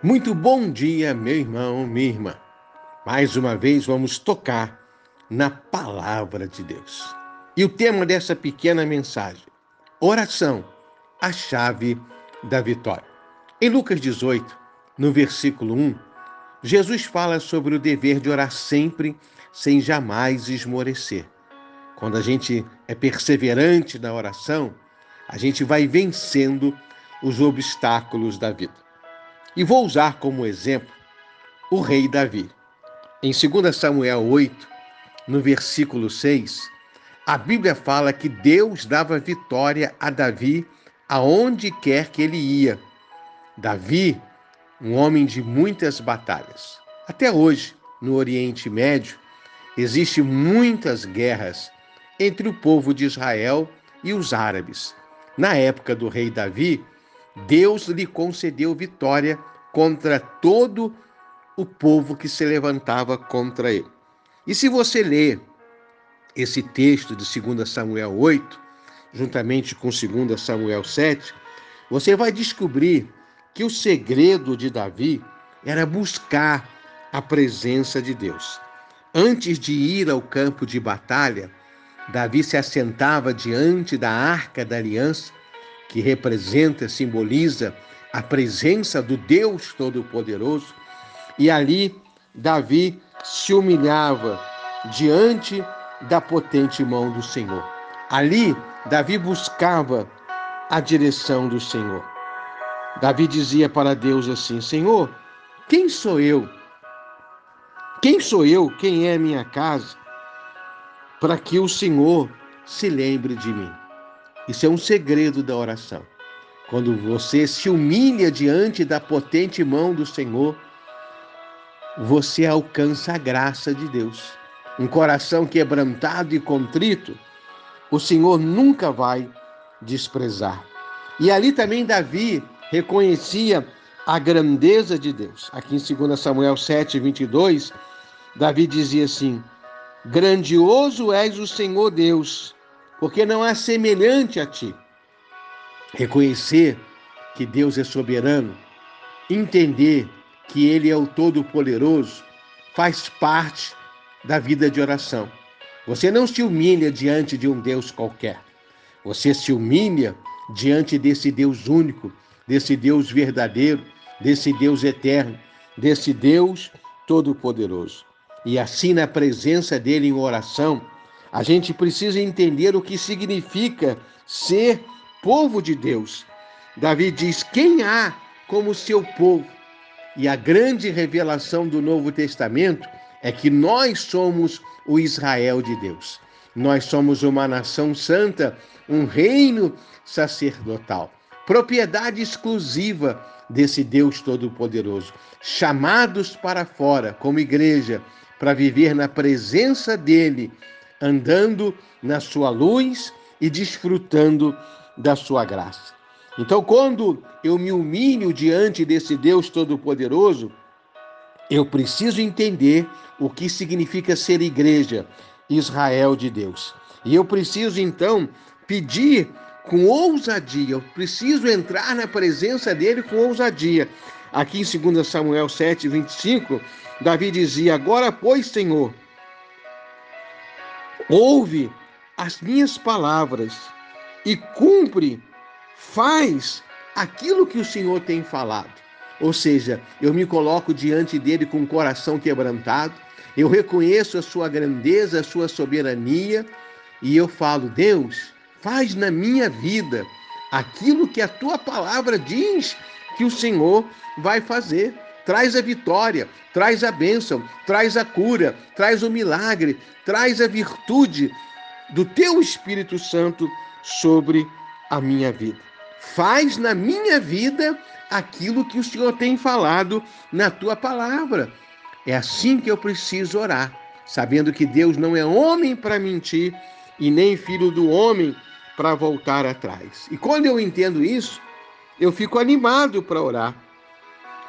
Muito bom dia, meu irmão, minha irmã. Mais uma vez vamos tocar na palavra de Deus. E o tema dessa pequena mensagem: oração, a chave da vitória. Em Lucas 18, no versículo 1, Jesus fala sobre o dever de orar sempre, sem jamais esmorecer. Quando a gente é perseverante na oração, a gente vai vencendo os obstáculos da vida. E vou usar como exemplo o rei Davi. Em 2 Samuel 8, no versículo 6, a Bíblia fala que Deus dava vitória a Davi aonde quer que ele ia. Davi, um homem de muitas batalhas. Até hoje, no Oriente Médio, existem muitas guerras entre o povo de Israel e os árabes. Na época do rei Davi, Deus lhe concedeu vitória contra todo o povo que se levantava contra ele. E se você ler esse texto de 2 Samuel 8, juntamente com 2 Samuel 7, você vai descobrir que o segredo de Davi era buscar a presença de Deus. Antes de ir ao campo de batalha, Davi se assentava diante da arca da aliança que representa, simboliza a presença do Deus Todo-Poderoso, e ali Davi se humilhava diante da potente mão do Senhor. Ali Davi buscava a direção do Senhor. Davi dizia para Deus assim: Senhor, quem sou eu? Quem sou eu? Quem é minha casa? Para que o Senhor se lembre de mim. Isso é um segredo da oração. Quando você se humilha diante da potente mão do Senhor, você alcança a graça de Deus. Um coração quebrantado e contrito, o Senhor nunca vai desprezar. E ali também Davi reconhecia a grandeza de Deus. Aqui em 2 Samuel 7, 22, Davi dizia assim: Grandioso és o Senhor Deus porque não há semelhante a ti. Reconhecer que Deus é soberano, entender que Ele é o Todo-Poderoso, faz parte da vida de oração. Você não se humilha diante de um Deus qualquer. Você se humilha diante desse Deus único, desse Deus verdadeiro, desse Deus eterno, desse Deus todo-poderoso. E assim, na presença dele em oração, a gente precisa entender o que significa ser povo de Deus. Davi diz: Quem há como seu povo? E a grande revelação do Novo Testamento é que nós somos o Israel de Deus. Nós somos uma nação santa, um reino sacerdotal, propriedade exclusiva desse Deus Todo-Poderoso, chamados para fora como igreja para viver na presença dele andando na sua luz e desfrutando da sua graça. Então, quando eu me humilho diante desse Deus Todo-Poderoso, eu preciso entender o que significa ser igreja, Israel de Deus. E eu preciso então pedir com ousadia, eu preciso entrar na presença dele com ousadia. Aqui em 2 Samuel 7, 25, Davi dizia: Agora, pois, Senhor, ouve as minhas palavras e cumpre, faz aquilo que o Senhor tem falado. Ou seja, eu me coloco diante dele com o coração quebrantado, eu reconheço a sua grandeza, a sua soberania, e eu falo: Deus, faz na minha vida aquilo que a tua palavra diz que o Senhor vai fazer traz a vitória, traz a bênção, traz a cura, traz o milagre, traz a virtude do teu Espírito Santo sobre a minha vida. Faz na minha vida aquilo que o Senhor tem falado na tua palavra. É assim que eu preciso orar, sabendo que Deus não é homem para mentir e nem filho do homem para voltar atrás. E quando eu entendo isso, eu fico animado para orar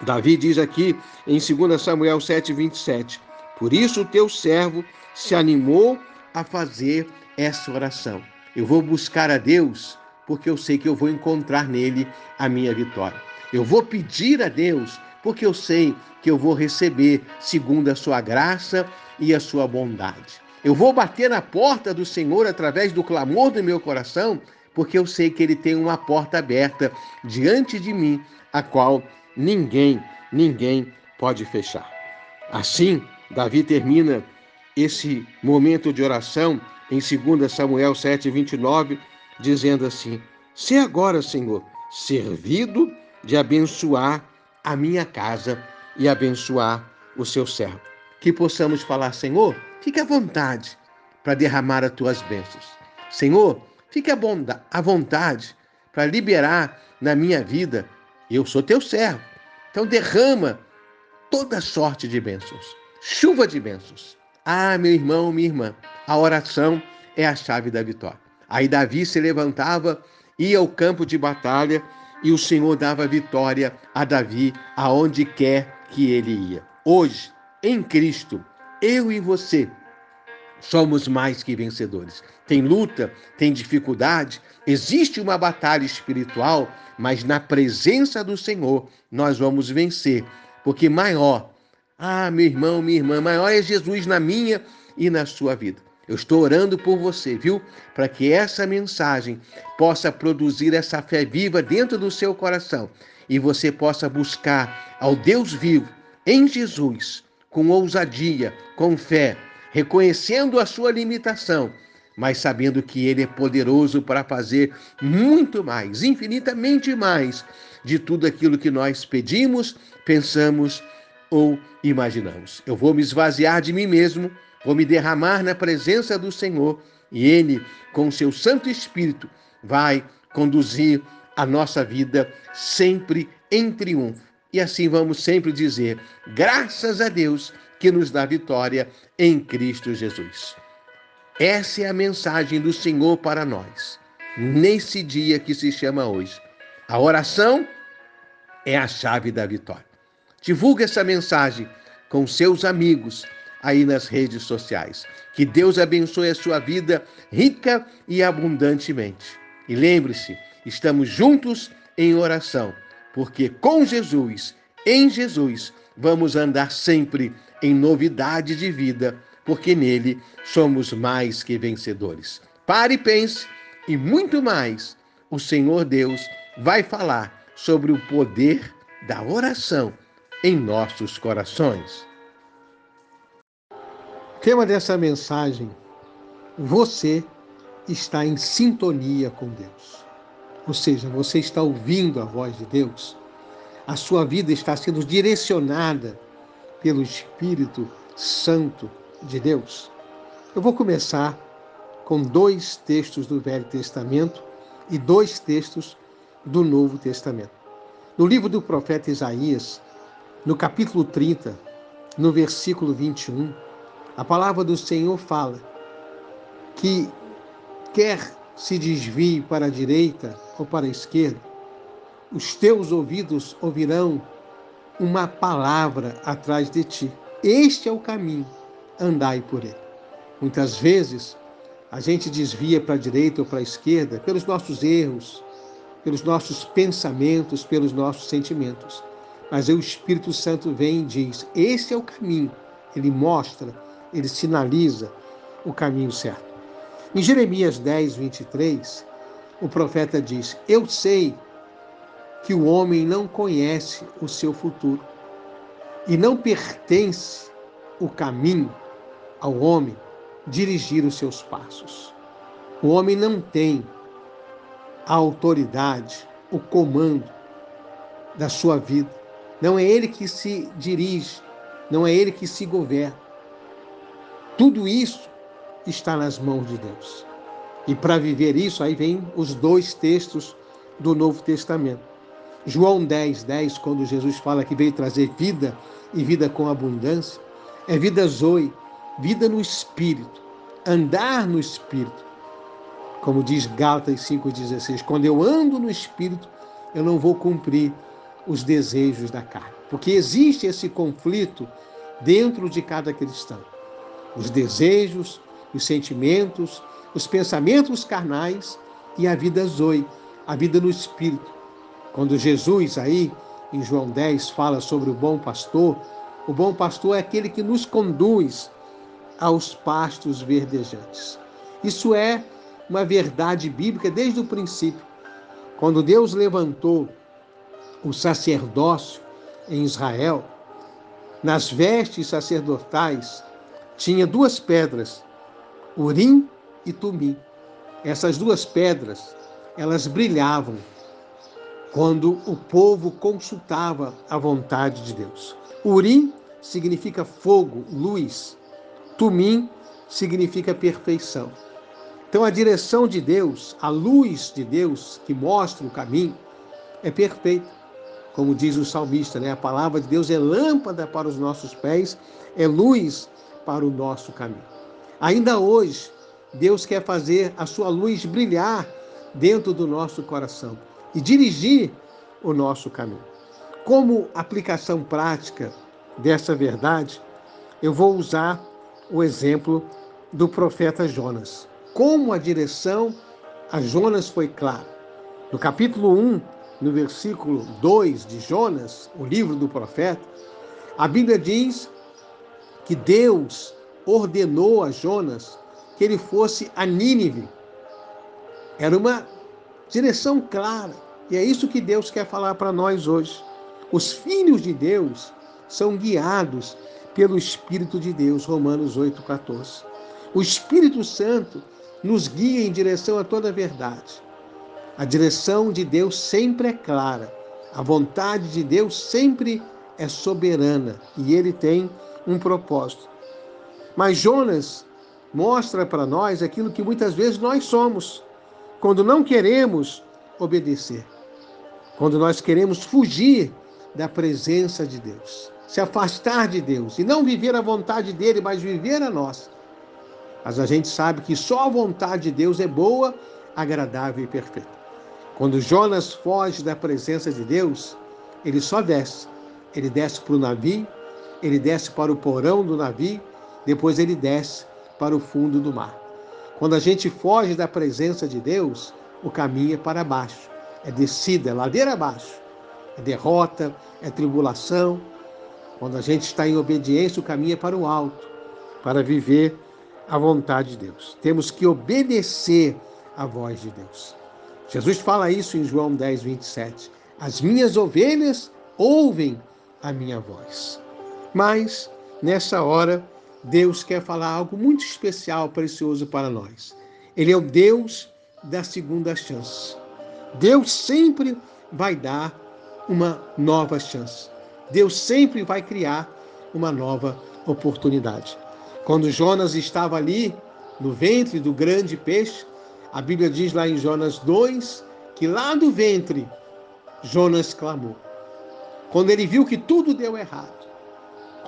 Davi diz aqui em 2 Samuel 7, 27. Por isso o teu servo se animou a fazer essa oração. Eu vou buscar a Deus porque eu sei que eu vou encontrar nele a minha vitória. Eu vou pedir a Deus porque eu sei que eu vou receber segundo a sua graça e a sua bondade. Eu vou bater na porta do Senhor através do clamor do meu coração, porque eu sei que ele tem uma porta aberta diante de mim, a qual ninguém, ninguém pode fechar. Assim, Davi termina esse momento de oração em 2 Samuel 7:29, dizendo assim: "Se agora, Senhor, servido de abençoar a minha casa e abençoar o seu servo. Que possamos falar, Senhor, fique à vontade para derramar as tuas bênçãos. Senhor, fique à vontade para liberar na minha vida. Eu sou teu servo. Então derrama toda sorte de bênçãos, chuva de bênçãos. Ah, meu irmão, minha irmã, a oração é a chave da vitória. Aí Davi se levantava, ia ao campo de batalha e o Senhor dava vitória a Davi aonde quer que ele ia. Hoje, em Cristo, eu e você somos mais que vencedores. Tem luta, tem dificuldade, existe uma batalha espiritual, mas na presença do Senhor nós vamos vencer, porque maior, ah, meu irmão, minha irmã, maior é Jesus na minha e na sua vida. Eu estou orando por você, viu? Para que essa mensagem possa produzir essa fé viva dentro do seu coração e você possa buscar ao Deus vivo em Jesus com ousadia, com fé, reconhecendo a sua limitação, mas sabendo que Ele é poderoso para fazer muito mais, infinitamente mais, de tudo aquilo que nós pedimos, pensamos ou imaginamos. Eu vou me esvaziar de mim mesmo Vou me derramar na presença do Senhor e Ele, com o seu Santo Espírito, vai conduzir a nossa vida sempre em triunfo. E assim vamos sempre dizer: graças a Deus que nos dá vitória em Cristo Jesus. Essa é a mensagem do Senhor para nós, nesse dia que se chama hoje. A oração é a chave da vitória. Divulgue essa mensagem com seus amigos aí nas redes sociais. Que Deus abençoe a sua vida rica e abundantemente. E lembre-se, estamos juntos em oração, porque com Jesus, em Jesus, vamos andar sempre em novidade de vida, porque nele somos mais que vencedores. Pare e pense, e muito mais, o Senhor Deus vai falar sobre o poder da oração em nossos corações. Tema dessa mensagem: você está em sintonia com Deus. Ou seja, você está ouvindo a voz de Deus. A sua vida está sendo direcionada pelo Espírito Santo de Deus. Eu vou começar com dois textos do Velho Testamento e dois textos do Novo Testamento. No livro do profeta Isaías, no capítulo 30, no versículo 21, a palavra do Senhor fala que quer se desvie para a direita ou para a esquerda, os teus ouvidos ouvirão uma palavra atrás de ti. Este é o caminho, andai por ele. Muitas vezes a gente desvia para a direita ou para a esquerda pelos nossos erros, pelos nossos pensamentos, pelos nossos sentimentos. Mas o Espírito Santo vem e diz: Esse é o caminho. Ele mostra ele sinaliza o caminho certo. Em Jeremias 10, 23, o profeta diz: Eu sei que o homem não conhece o seu futuro e não pertence o caminho ao homem dirigir os seus passos. O homem não tem a autoridade, o comando da sua vida. Não é ele que se dirige, não é ele que se governa. Tudo isso está nas mãos de Deus. E para viver isso, aí vem os dois textos do Novo Testamento. João 10, 10, quando Jesus fala que veio trazer vida e vida com abundância, é vida zoe, vida no Espírito, andar no Espírito. Como diz Gálatas 5,16, quando eu ando no Espírito, eu não vou cumprir os desejos da carne. Porque existe esse conflito dentro de cada cristão os desejos, os sentimentos, os pensamentos carnais e a vida zoe, a vida no espírito. Quando Jesus aí em João 10 fala sobre o bom pastor, o bom pastor é aquele que nos conduz aos pastos verdejantes. Isso é uma verdade bíblica desde o princípio. Quando Deus levantou o sacerdócio em Israel, nas vestes sacerdotais tinha duas pedras, Urim e Tumim. Essas duas pedras, elas brilhavam quando o povo consultava a vontade de Deus. Urim significa fogo, luz. Tumim significa perfeição. Então a direção de Deus, a luz de Deus que mostra o caminho, é perfeita. Como diz o salmista, né? A palavra de Deus é lâmpada para os nossos pés, é luz para o nosso caminho. Ainda hoje, Deus quer fazer a sua luz brilhar dentro do nosso coração e dirigir o nosso caminho. Como aplicação prática dessa verdade, eu vou usar o exemplo do profeta Jonas. Como a direção a Jonas foi clara. No capítulo 1, no versículo 2 de Jonas, o livro do profeta, a Bíblia diz que Deus ordenou a Jonas que ele fosse a Nínive. Era uma direção clara. E é isso que Deus quer falar para nós hoje. Os filhos de Deus são guiados pelo Espírito de Deus, Romanos 8,14. O Espírito Santo nos guia em direção a toda a verdade. A direção de Deus sempre é clara. A vontade de Deus sempre é soberana e ele tem um propósito. Mas Jonas mostra para nós aquilo que muitas vezes nós somos, quando não queremos obedecer, quando nós queremos fugir da presença de Deus, se afastar de Deus e não viver a vontade dele, mas viver a nossa. Mas a gente sabe que só a vontade de Deus é boa, agradável e perfeita. Quando Jonas foge da presença de Deus, ele só desce. Ele desce para o navio, ele desce para o porão do navio, depois ele desce para o fundo do mar. Quando a gente foge da presença de Deus, o caminho é para baixo. É descida, é ladeira abaixo. É derrota, é tribulação. Quando a gente está em obediência, o caminho é para o alto, para viver a vontade de Deus. Temos que obedecer à voz de Deus. Jesus fala isso em João 10, 27. As minhas ovelhas ouvem a minha voz. Mas, nessa hora, Deus quer falar algo muito especial, precioso para nós. Ele é o Deus da segunda chance. Deus sempre vai dar uma nova chance. Deus sempre vai criar uma nova oportunidade. Quando Jonas estava ali no ventre do grande peixe, a Bíblia diz lá em Jonas 2 que lá do ventre Jonas clamou. Quando ele viu que tudo deu errado,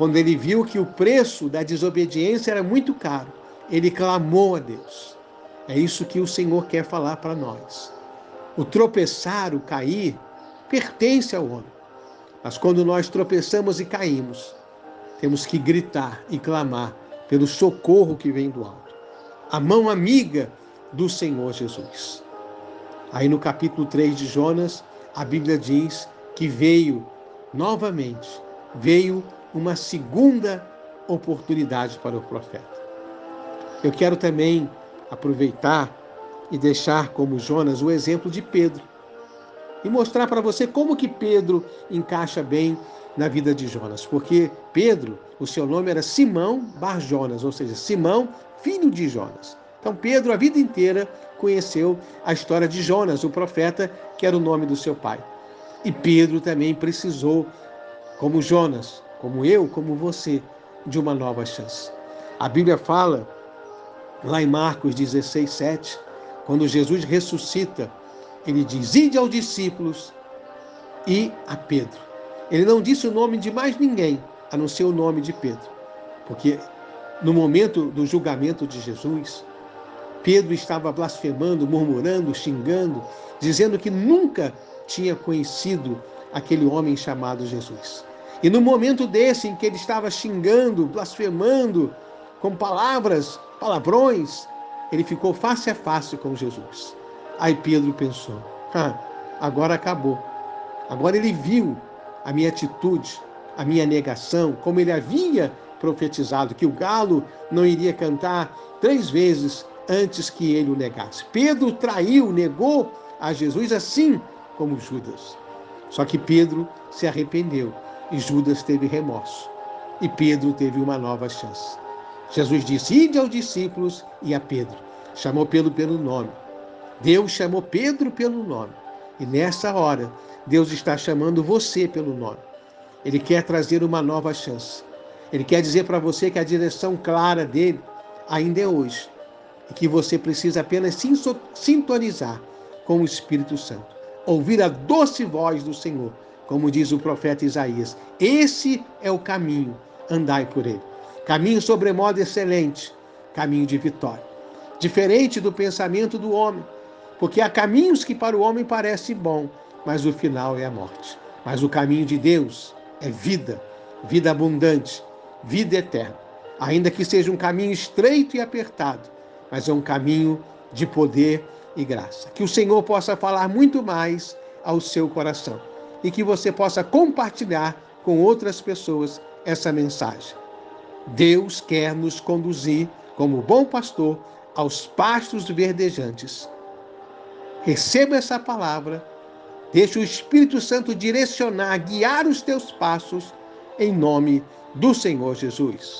quando ele viu que o preço da desobediência era muito caro, ele clamou a Deus. É isso que o Senhor quer falar para nós. O tropeçar, o cair, pertence ao homem. Mas quando nós tropeçamos e caímos, temos que gritar e clamar pelo socorro que vem do alto. A mão amiga do Senhor Jesus. Aí no capítulo 3 de Jonas, a Bíblia diz que veio novamente, veio uma segunda oportunidade para o profeta. Eu quero também aproveitar e deixar como Jonas o exemplo de Pedro e mostrar para você como que Pedro encaixa bem na vida de Jonas, porque Pedro, o seu nome era Simão Bar Jonas, ou seja, Simão, filho de Jonas. Então Pedro a vida inteira conheceu a história de Jonas, o profeta, que era o nome do seu pai. E Pedro também precisou, como Jonas, como eu, como você, de uma nova chance. A Bíblia fala, lá em Marcos 16, 7, quando Jesus ressuscita, ele diz: Ide aos discípulos e a Pedro. Ele não disse o nome de mais ninguém, a não ser o nome de Pedro. Porque no momento do julgamento de Jesus, Pedro estava blasfemando, murmurando, xingando, dizendo que nunca tinha conhecido aquele homem chamado Jesus. E no momento desse em que ele estava xingando, blasfemando, com palavras, palavrões, ele ficou face a face com Jesus. Aí Pedro pensou: ah, agora acabou. Agora ele viu a minha atitude, a minha negação, como ele havia profetizado, que o galo não iria cantar três vezes antes que ele o negasse. Pedro traiu, negou a Jesus assim como Judas. Só que Pedro se arrependeu e Judas teve remorso. E Pedro teve uma nova chance. Jesus disse: Ide aos discípulos e a Pedro. Chamou Pedro pelo nome. Deus chamou Pedro pelo nome. E nessa hora, Deus está chamando você pelo nome. Ele quer trazer uma nova chance. Ele quer dizer para você que a direção clara dele ainda é hoje. E que você precisa apenas sintonizar com o Espírito Santo. Ouvir a doce voz do Senhor, como diz o profeta Isaías. Esse é o caminho, andai por ele. Caminho sobremodo excelente, caminho de vitória. Diferente do pensamento do homem, porque há caminhos que para o homem parecem bom, mas o final é a morte. Mas o caminho de Deus é vida, vida abundante, vida eterna. Ainda que seja um caminho estreito e apertado, mas é um caminho de poder e graça. Que o Senhor possa falar muito mais ao seu coração e que você possa compartilhar com outras pessoas essa mensagem. Deus quer nos conduzir, como bom pastor, aos pastos verdejantes. Receba essa palavra, deixe o Espírito Santo direcionar, guiar os teus passos, em nome do Senhor Jesus.